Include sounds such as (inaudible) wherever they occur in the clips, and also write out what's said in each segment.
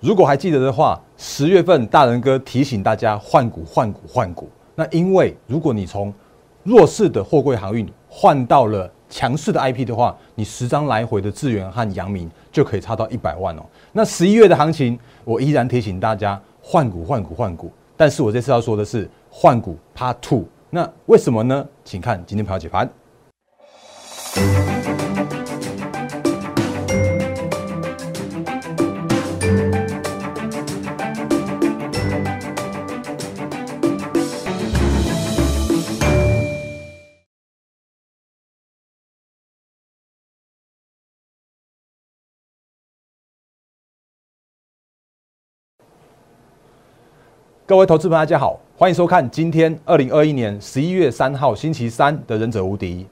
如果还记得的话，十月份大人哥提醒大家换股、换股、换股。那因为如果你从弱势的货柜航运换到了强势的 IP 的话，你十张来回的智源和阳明就可以差到一百万哦。那十一月的行情，我依然提醒大家换股、换股、换股。但是我这次要说的是换股 Part Two。那为什么呢？请看今天朋友解盘。各位投资朋友，大家好，欢迎收看今天二零二一年十一月三号星期三的《忍者无敌》，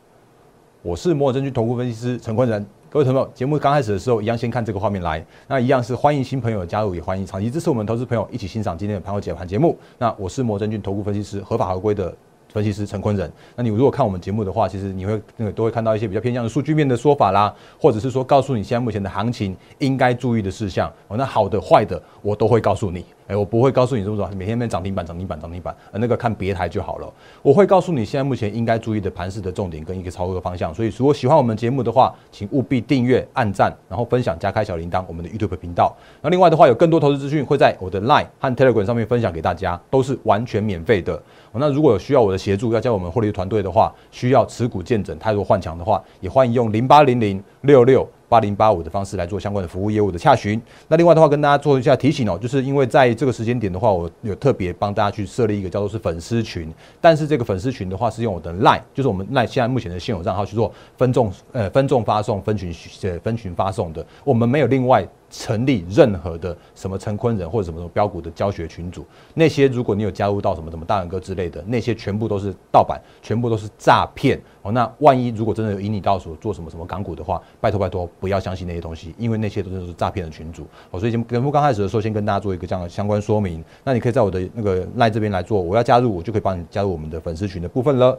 我是摩尔证券投顾分析师陈坤仁。各位朋友，节目刚开始的时候，一样先看这个画面来，那一样是欢迎新朋友加入，也欢迎长期支持我们投资朋友一起欣赏今天的盘后解盘节目。那我是摩尔证券投顾分析师，合法合规的。分析师陈坤仁，那你如果看我们节目的话，其实你会那个都会看到一些比较偏向的数据面的说法啦，或者是说告诉你现在目前的行情应该注意的事项。哦，那好的坏的我都会告诉你，哎，我不会告诉你这么说，每天在涨停板涨停板涨停板，呃，那个看别台就好了。我会告诉你现在目前应该注意的盘势的重点跟一个操作方向。所以如果喜欢我们节目的话，请务必订阅、按赞，然后分享加开小铃铛，我们的 YouTube 频道。那另外的话，有更多投资资讯会在我的 Line 和 Telegram 上面分享给大家，都是完全免费的。那如果有需要我的协助，要加我们获利团队的话，需要持股见证、太多换强的话，也欢迎用零八零零六六八零八五的方式来做相关的服务业务的洽询。那另外的话，跟大家做一下提醒哦，就是因为在这个时间点的话，我有特别帮大家去设立一个叫做是粉丝群，但是这个粉丝群的话是用我的 Line，就是我们 Line 现在目前的现有账号去做分众呃分众发送、分群呃分群发送的，我们没有另外。成立任何的什么陈坤人或者什么什么标股的教学群组，那些如果你有加入到什么什么大人哥之类的，那些全部都是盗版，全部都是诈骗哦。那万一如果真的有引你到所做什么什么港股的话，拜托拜托不要相信那些东西，因为那些都是诈骗的群组哦。所以节目刚开始的时候，先跟大家做一个这样的相关说明。那你可以在我的那个赖这边来做，我要加入，我就可以帮你加入我们的粉丝群的部分了。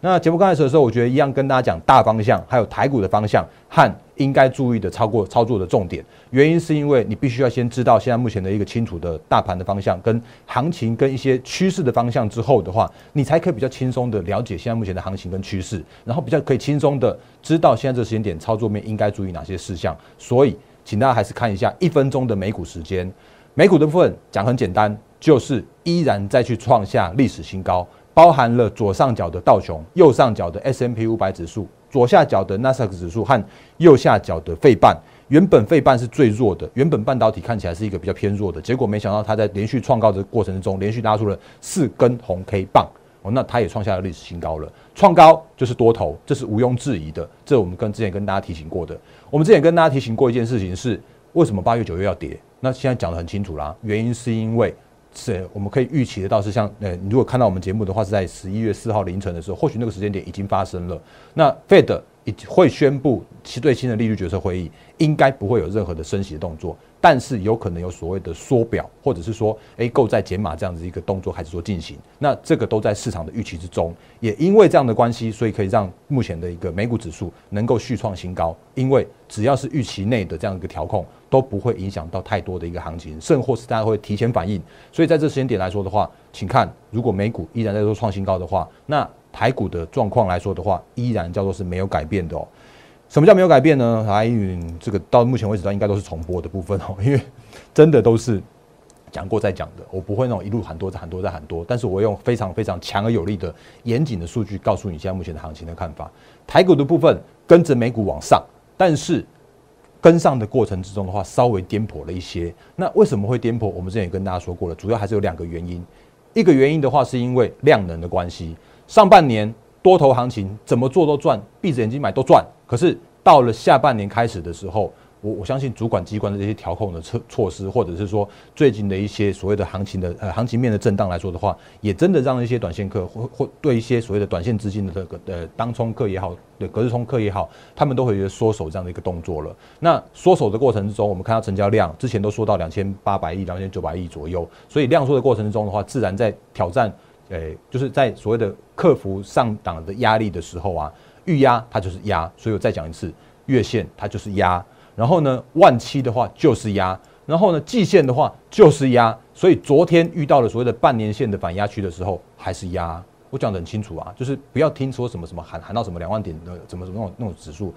那节目刚开始的时候，我觉得一样跟大家讲大方向，还有台股的方向和应该注意的超过操作的重点。原因是因为你必须要先知道现在目前的一个清楚的大盘的方向跟行情跟一些趋势的方向之后的话，你才可以比较轻松的了解现在目前的行情跟趋势，然后比较可以轻松的知道现在这个时间点操作面应该注意哪些事项。所以，请大家还是看一下一分钟的美股时间。美股的部分讲很简单，就是依然再去创下历史新高。包含了左上角的道琼，右上角的 S M P 五百指数，左下角的纳斯达克指数和右下角的费半。原本费半是最弱的，原本半导体看起来是一个比较偏弱的，结果没想到它在连续创高的过程中，连续拉出了四根红 K 棒哦，那它也创下了历史新高了。创高就是多头，这是毋庸置疑的。这我们跟之前跟大家提醒过的，我们之前跟大家提醒过一件事情是，为什么八月九月要跌？那现在讲的很清楚啦，原因是因为。是，我们可以预期得到是像，呃，你如果看到我们节目的话，是在十一月四号凌晨的时候，或许那个时间点已经发生了。那 Fed 会宣布其最新的利率决策会议，应该不会有任何的升息的动作。但是有可能有所谓的缩表，或者是说，哎，购债减码这样子一个动作开始做进行，那这个都在市场的预期之中。也因为这样的关系，所以可以让目前的一个美股指数能够续创新高。因为只要是预期内的这样一个调控，都不会影响到太多的一个行情，甚或是大家会提前反应。所以在这时间点来说的话，请看，如果美股依然在做创新高的话，那台股的状况来说的话，依然叫做是没有改变的哦。什么叫没有改变呢？来，这个到目前为止，它应该都是重播的部分哦，因为真的都是讲过再讲的，我不会那种一路喊多再喊多再喊多，但是我用非常非常强而有力的严谨的数据告诉你现在目前的行情的看法。台股的部分跟着美股往上，但是跟上的过程之中的话，稍微颠簸了一些。那为什么会颠簸？我们之前也跟大家说过了，主要还是有两个原因。一个原因的话，是因为量能的关系，上半年。多头行情怎么做都赚，闭着眼睛买都赚。可是到了下半年开始的时候，我我相信主管机关的这些调控的措措施，或者是说最近的一些所谓的行情的呃行情面的震荡来说的话，也真的让一些短线客或或对一些所谓的短线资金的这个呃当冲客也好，对隔日冲客也好，他们都会觉得缩手这样的一个动作了。那缩手的过程之中，我们看到成交量之前都说到两千八百亿、两千九百亿左右，所以量缩的过程之中的话，自然在挑战。诶，就是在所谓的克服上档的压力的时候啊，预压它就是压，所以我再讲一次，月线它就是压，然后呢，万七的话就是压，然后呢，季线的话就是压，所以昨天遇到了所谓的半年线的反压区的时候，还是压。我讲的很清楚啊，就是不要听说什么什么喊喊到什么两万点的怎么怎么那种那种指数，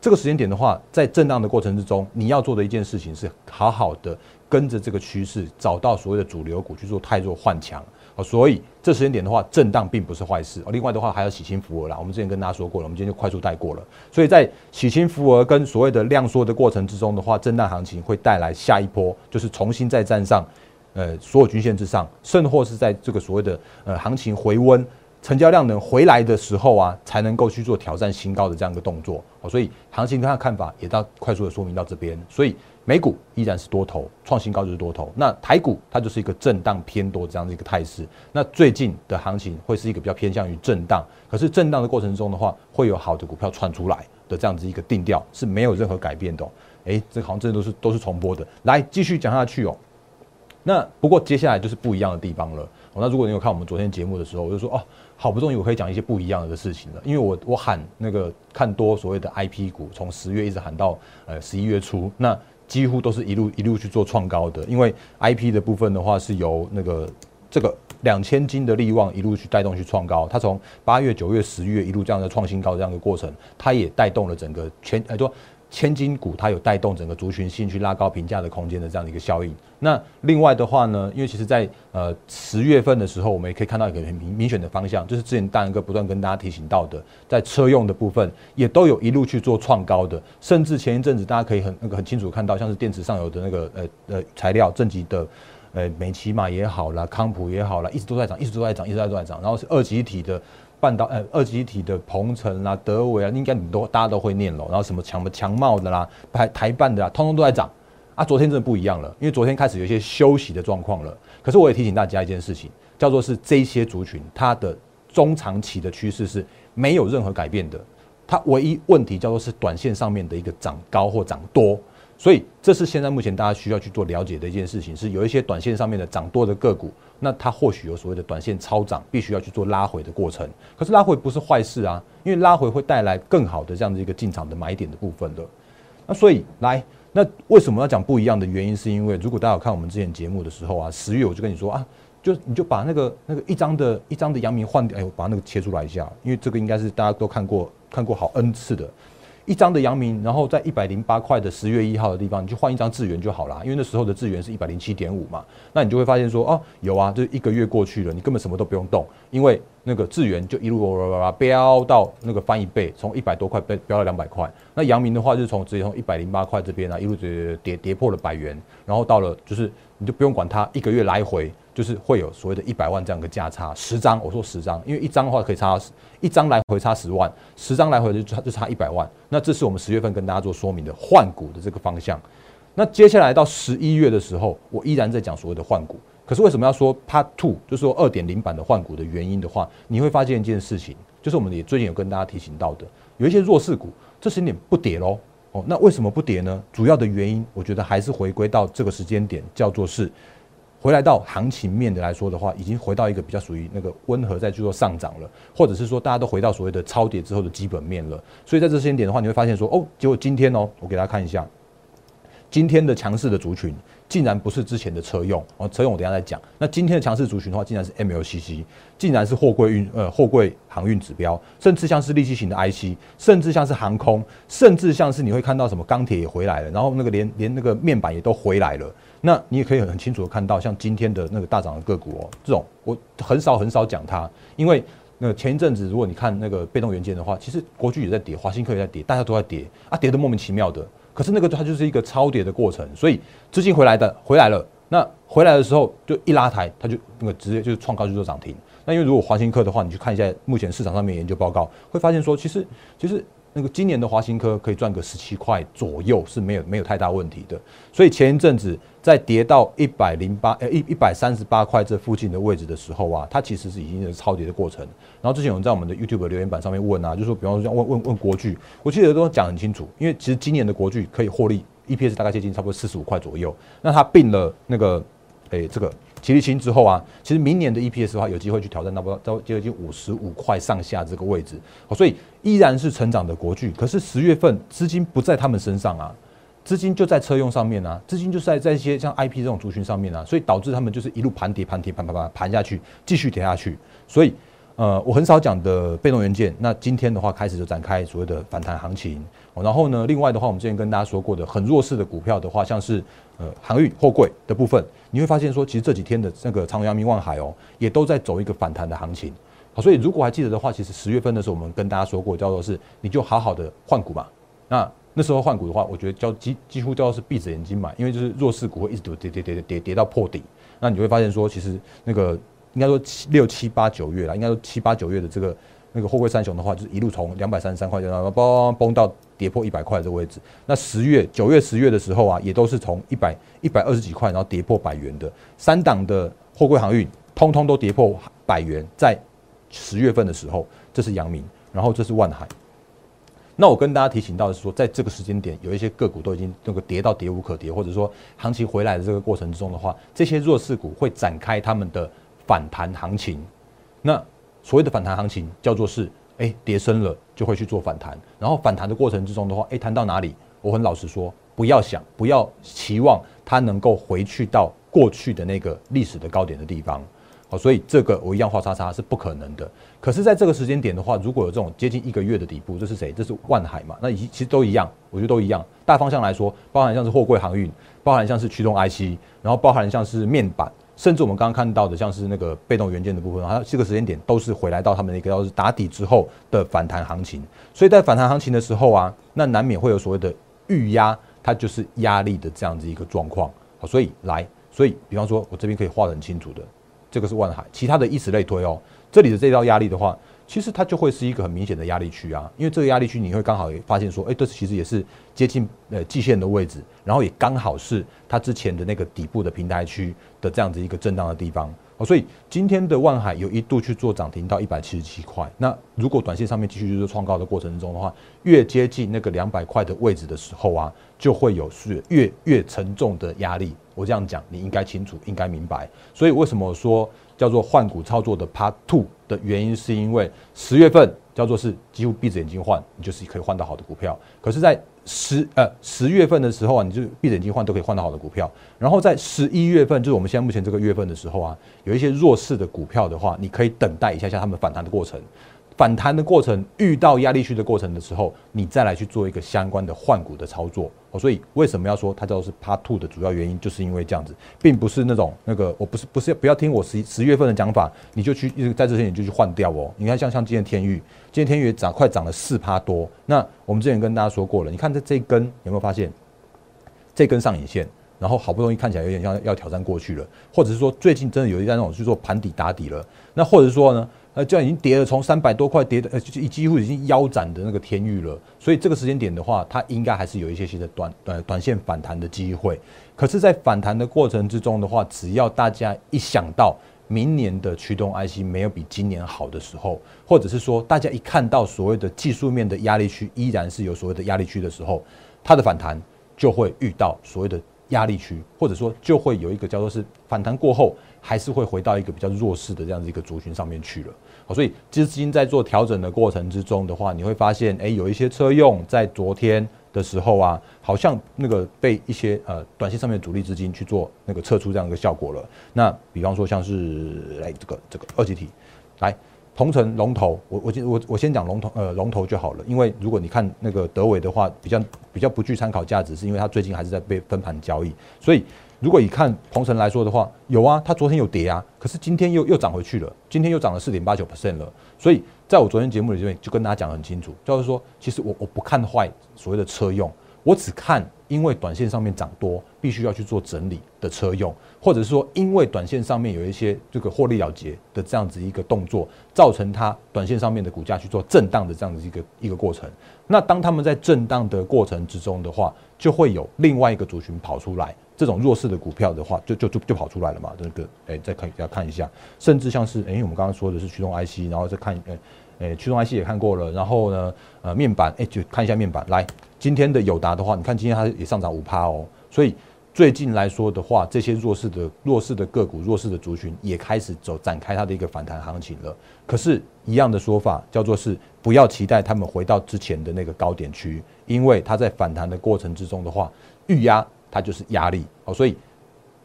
这个时间点的话，在震荡的过程之中，你要做的一件事情是好好的跟着这个趋势，找到所谓的主流股去做太弱换强。哦，所以这时间点的话，震荡并不是坏事。哦，另外的话还有喜清福额啦，我们之前跟大家说过了，我们今天就快速带过了。所以在喜清福额跟所谓的量缩的过程之中的话，震荡行情会带来下一波，就是重新再站上呃所有均线之上，甚或是在这个所谓的呃行情回温、成交量能回来的时候啊，才能够去做挑战新高的这样一个动作。所以行情跟他看法也到快速的说明到这边，所以。美股依然是多头，创新高就是多头。那台股它就是一个震荡偏多这样的一个态势。那最近的行情会是一个比较偏向于震荡，可是震荡的过程中的话，会有好的股票窜出来的这样子一个定调是没有任何改变的。哎，这好像真的都是都是重播的。来继续讲下去哦。那不过接下来就是不一样的地方了。那如果你有看我们昨天节目的时候，我就说哦，好不容易我可以讲一些不一样的事情了，因为我我喊那个看多所谓的 IP 股，从十月一直喊到呃十一月初，那。几乎都是一路一路去做创高的，因为 I P 的部分的话是由那个这个两千斤的利旺一路去带动去创高，它从八月、九月、十月一路这样的创新高这样的过程，它也带动了整个全呃多。千金股它有带动整个族群性去拉高评价的空间的这样的一个效应。那另外的话呢，因为其实在呃十月份的时候，我们也可以看到一个很明明显的方向，就是之前大仁哥不断跟大家提醒到的，在车用的部分也都有一路去做创高的，甚至前一阵子大家可以很那个很清楚看到，像是电池上游的那个呃呃材料正极的呃美骑马也好啦，康普也好啦，一直都在涨，一直都在涨，一直都在涨。然后是二级体的。半导呃二极体的鹏程啊、德维啊，应该你都大家都会念了。然后什么强强茂的啦、台台半的啦，通通都在涨。啊，昨天真的不一样了，因为昨天开始有一些休息的状况了。可是我也提醒大家一件事情，叫做是这些族群它的中长期的趋势是没有任何改变的。它唯一问题叫做是短线上面的一个涨高或涨多。所以这是现在目前大家需要去做了解的一件事情，是有一些短线上面的涨多的个股。那它或许有所谓的短线超涨，必须要去做拉回的过程。可是拉回不是坏事啊，因为拉回会带来更好的这样的一个进场的买点的部分的。那所以来，那为什么要讲不一样的原因？是因为如果大家有看我们之前节目的时候啊，十月我就跟你说啊，就你就把那个那个一张的一张的阳明换掉，哎，我把那个切出来一下，因为这个应该是大家都看过看过好 N 次的。一张的阳明，然后在一百零八块的十月一号的地方，你就换一张智元就好了，因为那时候的智元是一百零七点五嘛，那你就会发现说，哦，有啊，这一个月过去了，你根本什么都不用动，因为那个智元就一路飙到那个翻一倍，从一百多块飙飙到两百块。那阳明的话，就是从直接从一百零八块这边啊，一路跌跌跌破了百元，然后到了就是你就不用管它，一个月来回。就是会有所谓的一百万这样个价差，十张我说十张，因为一张的话可以差一张来回差十万，十张来回就差就差一百万。那这是我们十月份跟大家做说明的换股的这个方向。那接下来到十一月的时候，我依然在讲所谓的换股。可是为什么要说 Part Two，就是说二点零版的换股的原因的话，你会发现一件事情，就是我们也最近有跟大家提醒到的，有一些弱势股这时间点不跌喽。哦，那为什么不跌呢？主要的原因，我觉得还是回归到这个时间点，叫做是。回来到行情面的来说的话，已经回到一个比较属于那个温和在去做上涨了，或者是说大家都回到所谓的超跌之后的基本面了。所以在这些点的话，你会发现说，哦，结果今天哦，我给大家看一下，今天的强势的族群竟然不是之前的车用哦，车用我等下再讲。那今天的强势族群的话，竟然是 MLCC，竟然是货柜运呃货柜航运指标，甚至像是立体型的 IC，甚至像是航空，甚至像是你会看到什么钢铁也回来了，然后那个连连那个面板也都回来了。那你也可以很清楚的看到，像今天的那个大涨的个股哦，这种我很少很少讲它，因为那前一阵子如果你看那个被动元件的话，其实国巨也在跌，华新科也在跌，大家都在跌啊，跌的莫名其妙的。可是那个它就是一个超跌的过程，所以资金回来的回来了，那回来的时候就一拉抬，它就那个直接就是创高就做涨停。那因为如果华新科的话，你去看一下目前市场上面研究报告，会发现说其实其实。那个今年的华新科可以赚个十七块左右是没有没有太大问题的，所以前一阵子在跌到一百零八呃一一百三十八块这附近的位置的时候啊，它其实是已经是超跌的过程。然后之前有人在我们的 YouTube 留言板上面问啊，就是说比方说像问问问国巨，我记得都讲很清楚，因为其实今年的国巨可以获利 EPS 大概接近差不多四十五块左右，那它并了那个诶这个。齐力清之后啊，其实明年的 EPS 的话，有机会去挑战到不到接近五十五块上下这个位置，所以依然是成长的国巨。可是十月份资金不在他们身上啊，资金就在车用上面啊，资金就在在一些像 IP 这种族群上面啊，所以导致他们就是一路盘跌盘跌盘盘盘盘下去，继续跌下去。所以，呃，我很少讲的被动元件，那今天的话开始就展开所谓的反弹行情。然后呢，另外的话，我们之前跟大家说过的很弱势的股票的话，像是呃航运货柜的部分，你会发现说，其实这几天的那个长阳明、望海哦，也都在走一个反弹的行情。好，所以如果还记得的话，其实十月份的时候，我们跟大家说过，叫做是你就好好的换股嘛。那那时候换股的话，我觉得叫几几乎都要是闭着眼睛买，因为就是弱势股会一直跌跌跌跌跌跌到破底。那你会发现说，其实那个应该说七六七八九月了，应该说七八九月的这个那个货柜三雄的话，就是一路从两百三十三块然后崩崩到跌破一百块这个位置。那十月九月十月的时候啊，也都是从一百一百二十几块，然后跌破百元的三档的货柜航运，通通都跌破百元。在十月份的时候，这是阳明，然后这是万海。那我跟大家提醒到的是说，在这个时间点，有一些个股都已经那个跌到跌无可跌，或者说行情回来的这个过程之中的话，这些弱势股会展开他们的反弹行情。那所谓的反弹行情叫做是，哎，跌深了就会去做反弹，然后反弹的过程之中的话，哎，弹到哪里？我很老实说，不要想，不要期望它能够回去到过去的那个历史的高点的地方。好，所以这个我一样画叉叉是不可能的。可是，在这个时间点的话，如果有这种接近一个月的底部，这是谁？这是万海嘛？那其实都一样，我觉得都一样。大方向来说，包含像是货柜航运，包含像是驱动 IC，然后包含像是面板，甚至我们刚刚看到的像是那个被动元件的部分，它这个时间点都是回来到他们一个要是打底之后的反弹行情。所以在反弹行情的时候啊，那难免会有所谓的预压，它就是压力的这样子一个状况。好，所以来，所以比方说我这边可以画得很清楚的。这个是万海，其他的以此类推哦。这里的这道压力的话，其实它就会是一个很明显的压力区啊。因为这个压力区，你会刚好发现说，哎，这其实也是接近呃季线的位置，然后也刚好是它之前的那个底部的平台区的这样子一个震荡的地方。哦，所以今天的万海有一度去做涨停到一百七十七块。那如果短线上面继续就是创高的过程中的话，越接近那个两百块的位置的时候啊，就会有是越越沉重的压力。我这样讲，你应该清楚，应该明白。所以为什么说叫做换股操作的 Part Two 的原因，是因为十月份叫做是几乎闭着眼睛换，你就是可以换到好的股票。可是，在十呃十月份的时候啊，你就闭着眼睛换都可以换到好的股票。然后在十一月份，就是我们现在目前这个月份的时候啊，有一些弱势的股票的话，你可以等待一下下他们反弹的过程。反弹的过程遇到压力区的过程的时候，你再来去做一个相关的换股的操作。哦，所以为什么要说它叫做是 Part Two 的主要原因，就是因为这样子，并不是那种那个，我不是不是不要听我十十月份的讲法，你就去在这些你就去换掉哦。你看像像今天天域，今天天域涨快涨了四趴多。那我们之前跟大家说过了，你看这这根有没有发现这根上影线，然后好不容易看起来有点像要挑战过去了，或者是说最近真的有一家那种去做盘底打底了，那或者说呢？呃，这样已经跌了，从三百多块跌的，呃，就几乎已经腰斩的那个天域了。所以这个时间点的话，它应该还是有一些些的短呃短线反弹的机会。可是，在反弹的过程之中的话，只要大家一想到明年的驱动 IC 没有比今年好的时候，或者是说大家一看到所谓的技术面的压力区依然是有所谓的压力区的时候，它的反弹就会遇到所谓的压力区，或者说就会有一个叫做是反弹过后。还是会回到一个比较弱势的这样子一个族群上面去了，所以资金在做调整的过程之中的话，你会发现，哎，有一些车用在昨天的时候啊，好像那个被一些呃短线上面主力资金去做那个撤出这样一个效果了。那比方说像是来这个这个二级体，来同城龙头，我我我我先讲龙头呃龙头就好了，因为如果你看那个德伟的话，比较比较不具参考价值，是因为它最近还是在被分盘交易，所以。如果以看鹏程来说的话，有啊，它昨天有跌啊，可是今天又又涨回去了，今天又涨了四点八九 percent 了。所以在我昨天节目里面就跟大家讲很清楚，就是说，其实我我不看坏所谓的车用，我只看因为短线上面涨多，必须要去做整理的车用，或者是说因为短线上面有一些这个获利了结的这样子一个动作，造成它短线上面的股价去做震荡的这样子一个一个过程。那当他们在震荡的过程之中的话，就会有另外一个族群跑出来。这种弱势的股票的话，就就就就跑出来了嘛。这个，哎，再看要看一下，甚至像是，哎，我们刚刚说的是驱动 IC，然后再看，哎，哎，驱动 IC 也看过了，然后呢，呃，面板，哎，就看一下面板。来，今天的友达的话，你看今天它也上涨五趴哦。所以最近来说的话，这些弱势的弱势的个股、弱势的族群也开始走展开它的一个反弹行情了。可是，一样的说法叫做是不要期待他们回到之前的那个高点区，因为它在反弹的过程之中的话。预压它就是压力哦，所以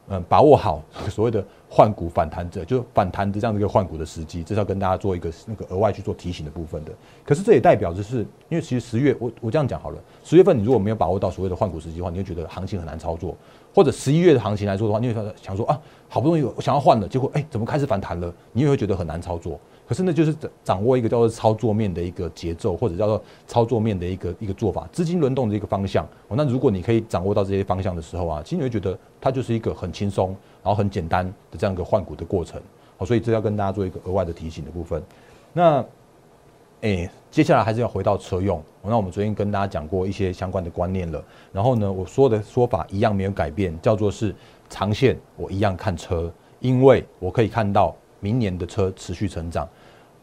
嗯，把握好 (laughs) 所谓的换股反弹者，就是反弹的这样的一个换股的时机，这是要跟大家做一个那个额外去做提醒的部分的。可是这也代表着是，因为其实十月我我这样讲好了，十月份你如果没有把握到所谓的换股时机的话，你会觉得行情很难操作；或者十一月的行情来说的话，你会想说啊，好不容易我想要换了，结果哎，怎么开始反弹了？你也会觉得很难操作。可是那就是掌握一个叫做操作面的一个节奏，或者叫做操作面的一个一个做法，资金轮动的一个方向。哦，那如果你可以掌握到这些方向的时候啊，其实你会觉得它就是一个很轻松，然后很简单的这样一个换股的过程。哦，所以这要跟大家做一个额外的提醒的部分。那，哎，接下来还是要回到车用。那我们昨天跟大家讲过一些相关的观念了。然后呢，我说的说法一样没有改变，叫做是长线我一样看车，因为我可以看到明年的车持续成长。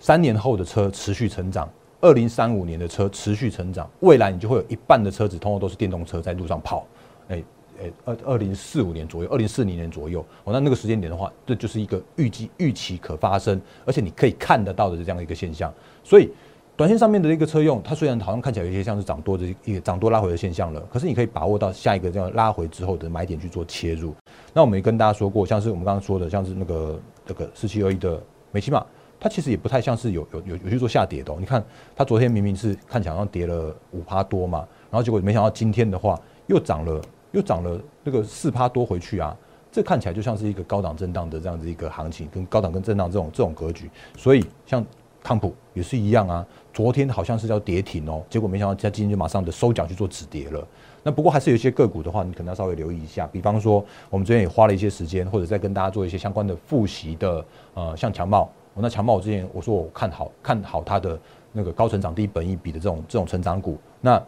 三年后的车持续成长，二零三五年的车持续成长，未来你就会有一半的车子通通都是电动车在路上跑，哎哎，二二零四五年左右，二零四零年左右，哦，那那个时间点的话，这就是一个预计预期可发生，而且你可以看得到的这样的一个现象。所以，短线上面的一个车用，它虽然好像看起来有些像是涨多的一个涨多拉回的现象了，可是你可以把握到下一个这样拉回之后的买点去做切入。那我们也跟大家说过，像是我们刚刚说的，像是那个这个四七二一的美骑马。它其实也不太像是有有有有去做下跌的。你看，它昨天明明是看起来好像跌了五趴多嘛，然后结果没想到今天的话又涨了，又涨了那个四趴多回去啊。这看起来就像是一个高档震荡的这样子一个行情，跟高档跟震荡这种这种格局。所以像康普也是一样啊，昨天好像是要跌停哦，结果没想到它今天就马上的收脚去做止跌了。那不过还是有一些个股的话，你可能要稍微留意一下。比方说，我们昨天也花了一些时间，或者在跟大家做一些相关的复习的，呃，像强茂。我那强茂，我之前我说我看好看好它的那个高成长低本益比的这种这种成长股。那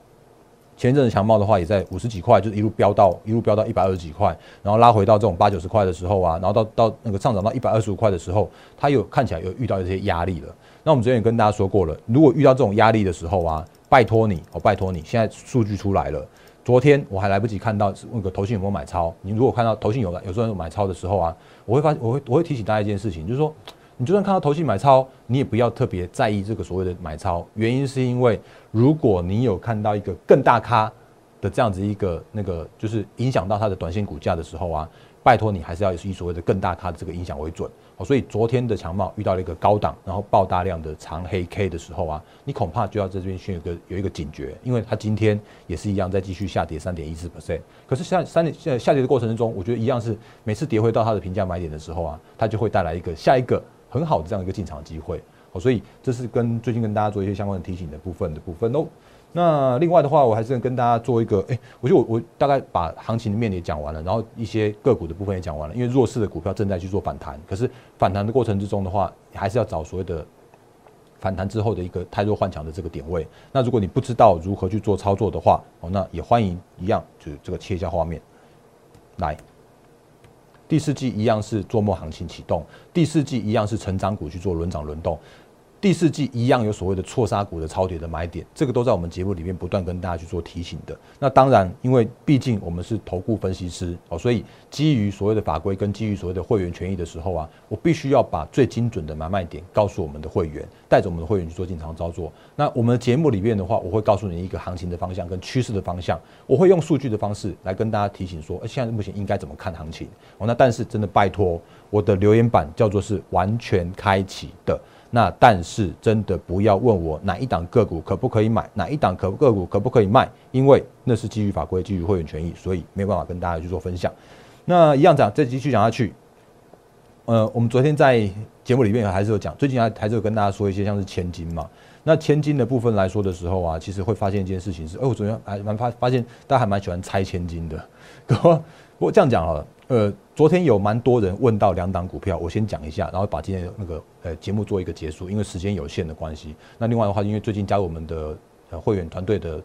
前一阵子强茂的话，也在五十几块，就是一路飙到一路飙到一百二十几块，然后拉回到这种八九十块的时候啊，然后到到那个上涨到一百二十五块的时候，它有看起来有遇到一些压力了。那我们之前也跟大家说过了，如果遇到这种压力的时候啊，拜托你，我拜托你，现在数据出来了，昨天我还来不及看到那个投信有没有买超。你如果看到投信有有时候有买超的时候啊，我会发我会我会提醒大家一件事情，就是说。你就算看到投信买超，你也不要特别在意这个所谓的买超。原因是因为，如果你有看到一个更大咖的这样子一个那个，就是影响到它的短线股价的时候啊，拜托你还是要以所谓的更大咖的这个影响为准。哦，所以昨天的强茂遇到了一个高档，然后爆大量的长黑 K 的时候啊，你恐怕就要在这边先有个有一个警觉，因为它今天也是一样在继续下跌三点一四 percent。可是下三点下下跌的过程之中，我觉得一样是每次跌回到它的平价买点的时候啊，它就会带来一个下一个。很好的这样一个进场机会，好，所以这是跟最近跟大家做一些相关的提醒的部分的部分哦。那另外的话，我还是跟大家做一个，哎，我觉得我我大概把行情的面也讲完了，然后一些个股的部分也讲完了。因为弱势的股票正在去做反弹，可是反弹的过程之中的话，还是要找所谓的反弹之后的一个太弱换强的这个点位。那如果你不知道如何去做操作的话，哦，那也欢迎一样，就是这个切一下画面来。第四季一样是做末行情启动，第四季一样是成长股去做轮涨轮动。第四季一样有所谓的错杀股的超跌的买点，这个都在我们节目里面不断跟大家去做提醒的。那当然，因为毕竟我们是投顾分析师哦，所以基于所谓的法规跟基于所谓的会员权益的时候啊，我必须要把最精准的买卖点告诉我们的会员，带着我们的会员去做进场操作。那我们的节目里面的话，我会告诉你一个行情的方向跟趋势的方向，我会用数据的方式来跟大家提醒说，现在目前应该怎么看行情哦。那但是真的拜托，我的留言板叫做是完全开启的。那但是真的不要问我哪一档个股可不可以买，哪一档可个股可不可以卖，因为那是基于法规、基于会员权益，所以没有办法跟大家去做分享。那一样讲，再继续讲下去。呃，我们昨天在节目里面还是有讲，最近还还是有跟大家说一些像是千金嘛。那千金的部分来说的时候啊，其实会发现一件事情是，哎，我昨天还蛮发发现大家还蛮喜欢猜千金的。(laughs) 不过这样讲好了。呃，昨天有蛮多人问到两档股票，我先讲一下，然后把今天那个呃节目做一个结束，因为时间有限的关系。那另外的话，因为最近加入我们的呃会员团队的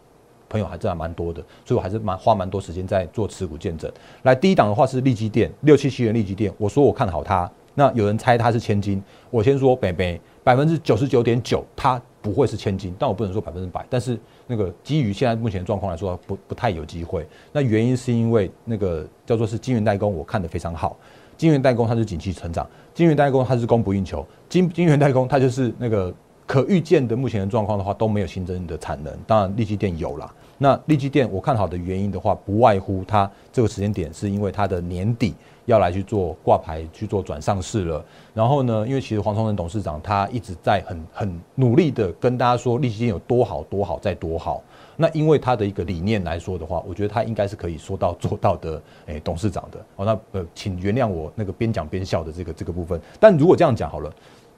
朋友还真的蛮多的，所以我还是蛮花蛮多时间在做持股见证。来，第一档的话是利基电六七七元利基电，我说我看好它。那有人猜它是千金，我先说北北百分之九十九点九，它不会是千金，但我不能说百分之百，但是。那个基于现在目前状况来说，不不太有机会。那原因是因为那个叫做是晶圆代工，我看的非常好。晶圆代工它是景气成长，晶圆代工它是供不应求。晶晶圆代工它就是那个可预见的目前的状况的话都没有新增的产能。当然，立基电有了。那利基电我看好的原因的话，不外乎它这个时间点是因为它的年底要来去做挂牌去做转上市了。然后呢，因为其实黄崇仁董事长他一直在很很努力的跟大家说利基电有多好多好再多好。那因为他的一个理念来说的话，我觉得他应该是可以说到做到的，(laughs) 诶，董事长的。哦，那呃，请原谅我那个边讲边笑的这个这个部分。但如果这样讲好了，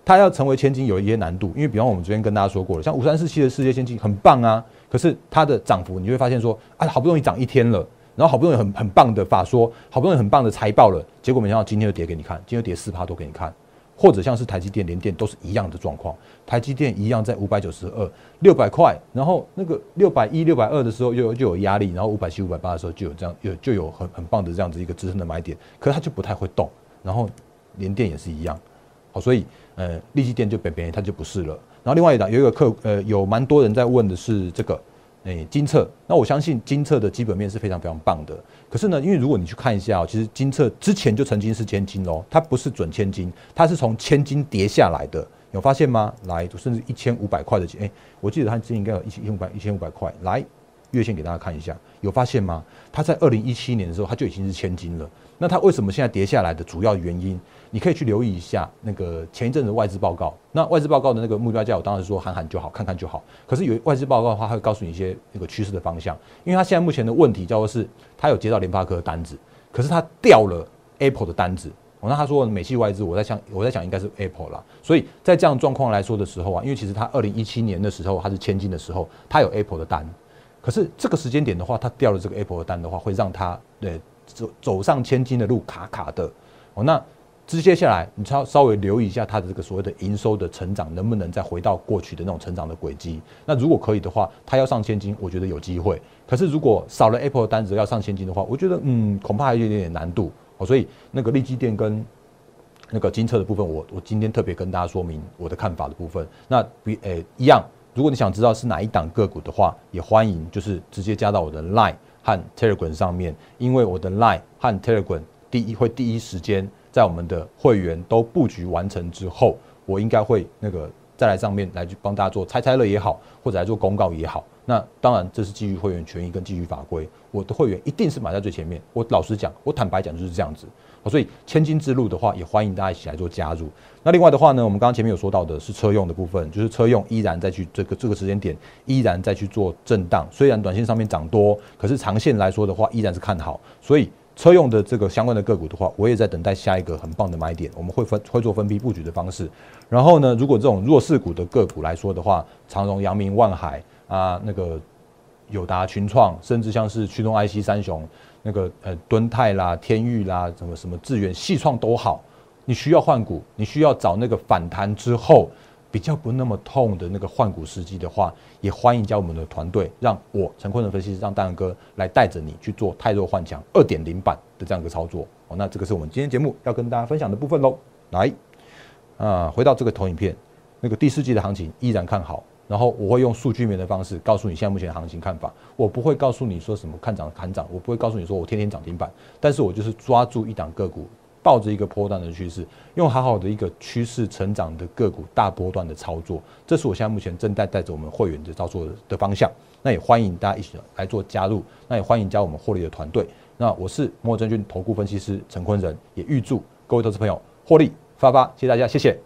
他要成为千金有一些难度，因为比方我们昨天跟大家说过了，像五三四七的世界先进很棒啊，可是它的涨幅你会发现说，啊，好不容易涨一天了，然后好不容易很很棒的法说，好不容易很棒的财报了，结果没想到今天又跌给你看，今天又跌四趴多给你看。或者像是台积电、联电都是一样的状况，台积电一样在五百九十二、六百块，然后那个六百一、六百二的时候又就有压力，然后五百七、五百八的时候就有这样有就有很很棒的这样子一个支撑的买点，可是它就不太会动，然后联电也是一样，好，所以呃，立积电就别别它就不是了。然后另外一档有一个客呃有蛮多人在问的是这个。诶，金策，那我相信金策的基本面是非常非常棒的。可是呢，因为如果你去看一下哦，其实金策之前就曾经是千金喽，它不是准千金，它是从千金跌下来的，有发现吗？来，甚至一千五百块的钱，诶，我记得它之前应该有一千五百一千五百块。来，月线给大家看一下，有发现吗？它在二零一七年的时候，它就已经是千金了。那它为什么现在跌下来的主要原因？你可以去留意一下那个前一阵子外资报告。那外资报告的那个目标价，我当然说喊喊就好，看看就好。可是有外资报告的话，它会告诉你一些那个趋势的方向。因为它现在目前的问题叫做是，它有接到联发科的单子，可是它掉了 Apple 的单子。哦，那他说美系外资，我在想，我在想应该是 Apple 啦。所以在这样状况来说的时候啊，因为其实它二零一七年的时候它是千金的时候，它有 Apple 的单。可是这个时间点的话，它掉了这个 Apple 的单的话，会让它对走走上千金的路卡卡的。哦，那。接下来，你稍稍微留意一下它的这个所谓的营收的成长，能不能再回到过去的那种成长的轨迹？那如果可以的话，它要上千金，我觉得有机会。可是如果少了 Apple 的单子要上千金的话，我觉得嗯，恐怕还有一点点难度。哦，所以那个利基店跟那个金策的部分，我我今天特别跟大家说明我的看法的部分。那比诶一样，如果你想知道是哪一档个股的话，也欢迎就是直接加到我的 Line 和 Telegram 上面，因为我的 Line 和 Telegram 第一会第一时间。在我们的会员都布局完成之后，我应该会那个再来上面来去帮大家做猜猜乐也好，或者来做公告也好。那当然这是基于会员权益跟基于法规，我的会员一定是买在最前面。我老实讲，我坦白讲就是这样子。所以千金之路的话，也欢迎大家一起来做加入。那另外的话呢，我们刚刚前面有说到的是车用的部分，就是车用依然再去这个这个时间点依然再去做震荡。虽然短线上面涨多，可是长线来说的话依然是看好。所以。车用的这个相关的个股的话，我也在等待下一个很棒的买点，我们会分会做分批布局的方式。然后呢，如果这种弱势股的个股来说的话，长荣、阳明、万海啊，那个友达、群创，甚至像是驱动 IC 三雄，那个呃敦泰啦、天域啦，什么什么智源、细创都好，你需要换股，你需要找那个反弹之后。比较不那么痛的那个换股时机的话，也欢迎加我们的团队，让我陈坤的分析师让大阳哥来带着你去做泰弱换强二点零版的这样一个操作哦。那这个是我们今天节目要跟大家分享的部分喽。来，啊，回到这个投影片，那个第四季的行情依然看好，然后我会用数据面的方式告诉你现在目前的行情看法。我不会告诉你说什么看涨看涨，我不会告诉你说我天天涨停板，但是我就是抓住一档个股。抱着一个波段的趋势，用好好的一个趋势成长的个股大波段的操作，这是我现在目前正在带着我们会员的操作的方向。那也欢迎大家一起来做加入，那也欢迎加入我们获利的团队。那我是摩证券投顾分析师陈坤仁，也预祝各位投资朋友获利发发，谢谢大家，谢谢。